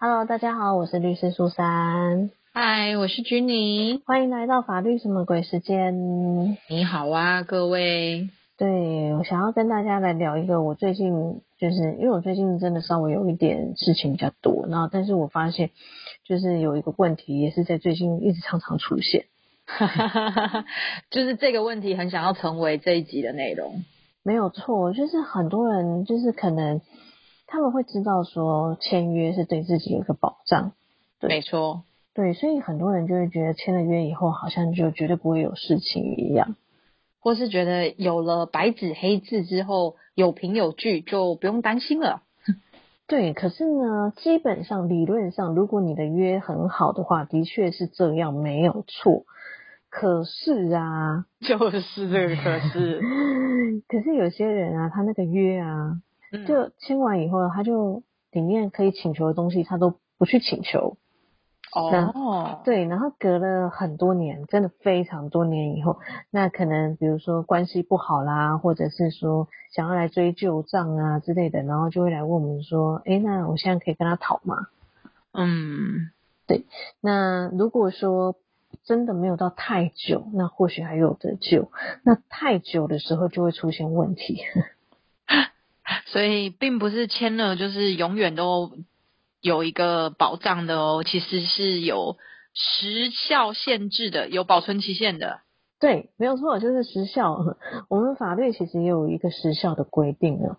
Hello，大家好，我是律师苏珊。嗨，我是君妮，欢迎来到法律什么鬼时间。你好啊，各位。对，我想要跟大家来聊一个，我最近就是因为我最近真的稍微有一点事情比较多，然后但是我发现就是有一个问题，也是在最近一直常常出现。就是这个问题很想要成为这一集的内容。没有错，就是很多人就是可能他们会知道说签约是对自己有一个保障。没错。对，所以很多人就会觉得签了约以后，好像就绝对不会有事情一样，或是觉得有了白纸黑字之后，有凭有据就不用担心了。对，可是呢，基本上理论上，如果你的约很好的话，的确是这样，没有错。可是啊，就是这个可是，可是有些人啊，他那个约啊，就签完以后，他就里面可以请求的东西，他都不去请求。哦，对，然后隔了很多年，真的非常多年以后，那可能比如说关系不好啦，或者是说想要来追旧账啊之类的，然后就会来问我们说，哎，那我现在可以跟他讨吗？嗯，对，那如果说真的没有到太久，那或许还有得救，那太久的时候就会出现问题。所以并不是签了就是永远都。有一个保障的哦，其实是有时效限制的，有保存期限的。对，没有错，就是时效。我们法律其实也有一个时效的规定啊。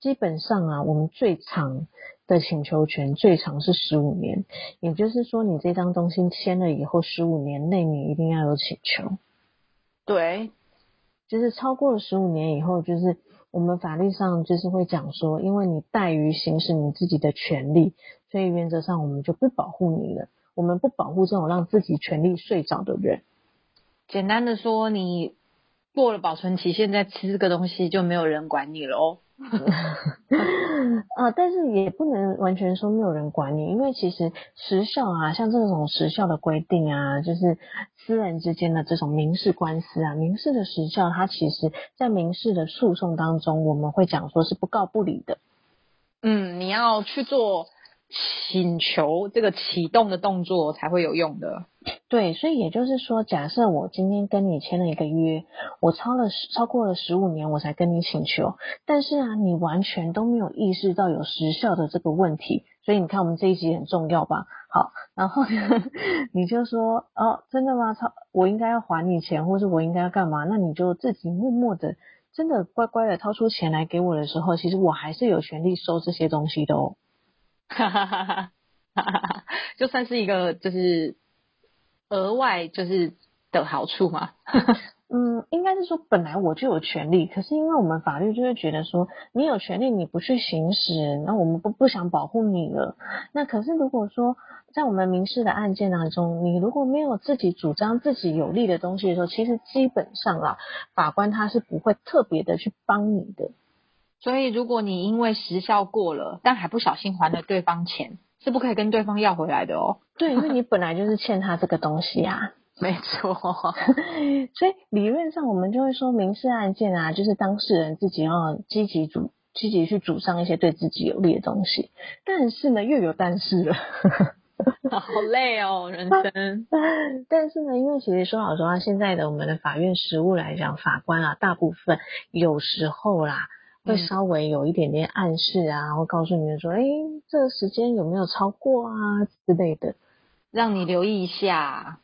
基本上啊，我们最长的请求权最长是十五年，也就是说，你这张东西签了以后，十五年内你一定要有请求。对，就是超过了十五年以后，就是。我们法律上就是会讲说，因为你怠于行使你自己的权利，所以原则上我们就不保护你了。我们不保护这种让自己权利睡着的人。简单的说，你过了保存期限再吃这个东西，就没有人管你了哦。啊，但是也不能完全说没有人管你，因为其实时效啊，像这种时效的规定啊，就是私人之间的这种民事官司啊，民事的时效，它其实在民事的诉讼当中，我们会讲说是不告不理的。嗯，你要去做。请求这个启动的动作才会有用的。对，所以也就是说，假设我今天跟你签了一个约，我超了超过了十五年，我才跟你请求，但是啊，你完全都没有意识到有时效的这个问题，所以你看我们这一集很重要吧？好，然后呢，你就说哦，真的吗？超我应该要还你钱，或是我应该要干嘛？那你就自己默默的，真的乖乖的掏出钱来给我的时候，其实我还是有权利收这些东西的哦。哈哈哈哈哈，就算是一个就是额外就是的好处嘛。嗯，应该是说本来我就有权利，可是因为我们法律就会觉得说你有权利你不去行使，那我们不不想保护你了。那可是如果说在我们民事的案件当中，你如果没有自己主张自己有利的东西的时候，其实基本上啦，法官他是不会特别的去帮你的。所以，如果你因为时效过了，但还不小心还了对方钱，是不可以跟对方要回来的哦。对，因为你本来就是欠他这个东西啊。没错。所以理论上，我们就会说，民事案件啊，就是当事人自己要积极主、积极去主张一些对自己有利的东西。但是呢，又有但是了。好累哦，人生。但是呢，因为其实说老实话，现在的我们的法院实务来讲，法官啊，大部分有时候啦。会稍微有一点点暗示啊，会告诉你们说，哎，这个时间有没有超过啊之类的，让你留意一下。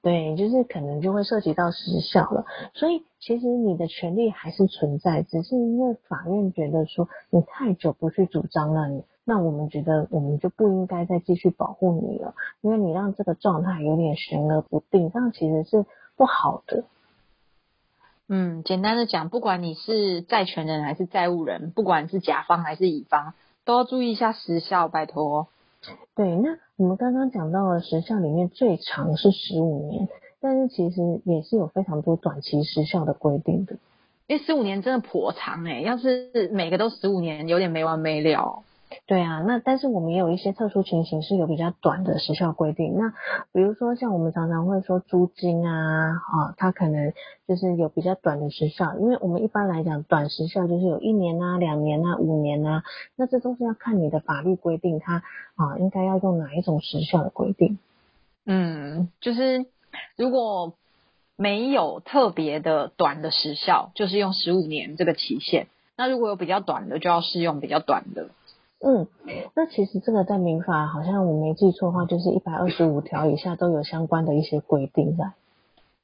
对，就是可能就会涉及到时效了。所以其实你的权利还是存在，只是因为法院觉得说你太久不去主张了，你那我们觉得我们就不应该再继续保护你了，因为你让这个状态有点悬而不定，这样其实是不好的。嗯，简单的讲，不管你是债权人还是债务人，不管是甲方还是乙方，都要注意一下时效，拜托。对，那我们刚刚讲到的时效里面最长是十五年，但是其实也是有非常多短期时效的规定的。因为十五年真的颇长哎，要是每个都十五年，有点没完没了。对啊，那但是我们也有一些特殊情形是有比较短的时效规定。那比如说像我们常常会说租金啊，啊，它可能就是有比较短的时效，因为我们一般来讲短时效就是有一年啊、两年啊、五年啊，那这都是要看你的法律规定，它啊应该要用哪一种时效的规定。嗯，就是如果没有特别的短的时效，就是用十五年这个期限。那如果有比较短的，就要适用比较短的。嗯，那其实这个在民法好像我没记错的话，就是一百二十五条以下都有相关的一些规定在。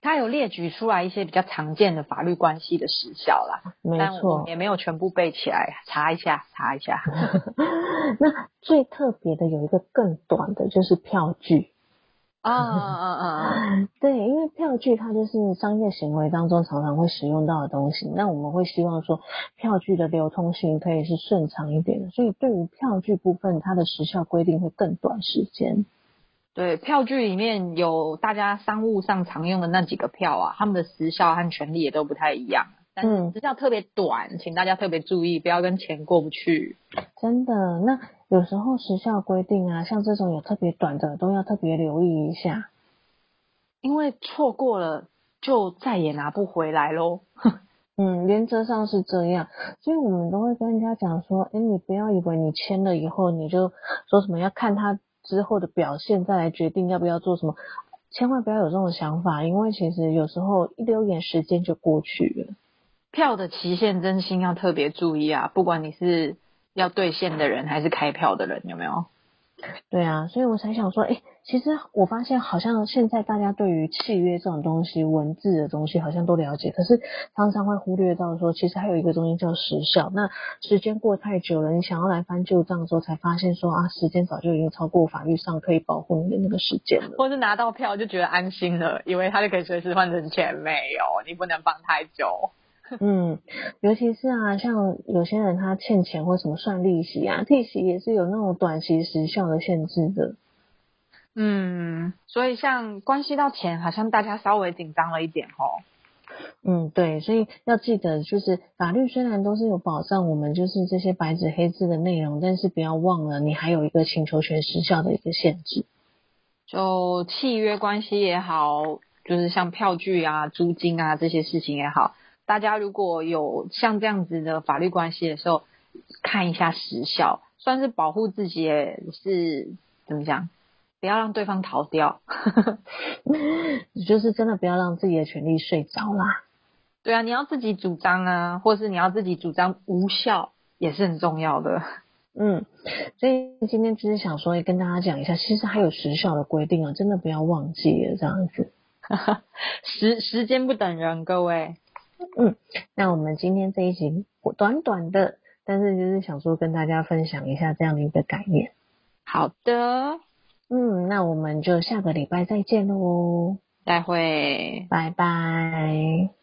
它有列举出来一些比较常见的法律关系的时效啦，没错，也没有全部背起来，查一下，查一下。那最特别的有一个更短的，就是票据。啊啊啊啊！对，因为票据它就是商业行为当中常常会使用到的东西，那我们会希望说票据的流通性可以是顺畅一点的，所以对于票据部分，它的时效规定会更短时间。对，票据里面有大家商务上常用的那几个票啊，他们的时效和权利也都不太一样。但是时效特别短，请大家特别注意，不要跟钱过不去。真的，那有时候时效规定啊，像这种有特别短的，都要特别留意一下，因为错过了就再也拿不回来喽。嗯，原则上是这样，所以我们都会跟人家讲说，哎，你不要以为你签了以后，你就说什么要看他之后的表现再来决定要不要做什么，千万不要有这种想法，因为其实有时候一溜眼时间就过去了。票的期限真心要特别注意啊！不管你是要兑现的人还是开票的人，有没有？对啊，所以我才想说，哎，其实我发现好像现在大家对于契约这种东西、文字的东西好像都了解，可是常常会忽略到说，其实还有一个东西叫时效。那时间过太久了，你想要来翻旧账的时候，才发现说啊，时间早就已经超过法律上可以保护你的那个时间了。或是拿到票就觉得安心了，以为他就可以随时换成钱，没有，你不能放太久。嗯，尤其是啊，像有些人他欠钱或什么算利息啊，利息也是有那种短期时效的限制的。嗯，所以像关系到钱，好像大家稍微紧张了一点哦。嗯，对，所以要记得，就是法律虽然都是有保障我们就是这些白纸黑字的内容，但是不要忘了，你还有一个请求权时效的一个限制。就契约关系也好，就是像票据啊、租金啊这些事情也好。大家如果有像这样子的法律关系的时候，看一下时效，算是保护自己，也是怎么讲？不要让对方逃掉，就是真的不要让自己的权利睡着啦。对啊，你要自己主张啊，或是你要自己主张无效，也是很重要的。嗯，所以今天只是想说，跟大家讲一下，其实还有时效的规定啊，真的不要忘记了这样子。时时间不等人，各位。嗯，那我们今天这一集短短的，但是就是想说跟大家分享一下这样的一个概念。好的，嗯，那我们就下个礼拜再见喽，再会，拜拜。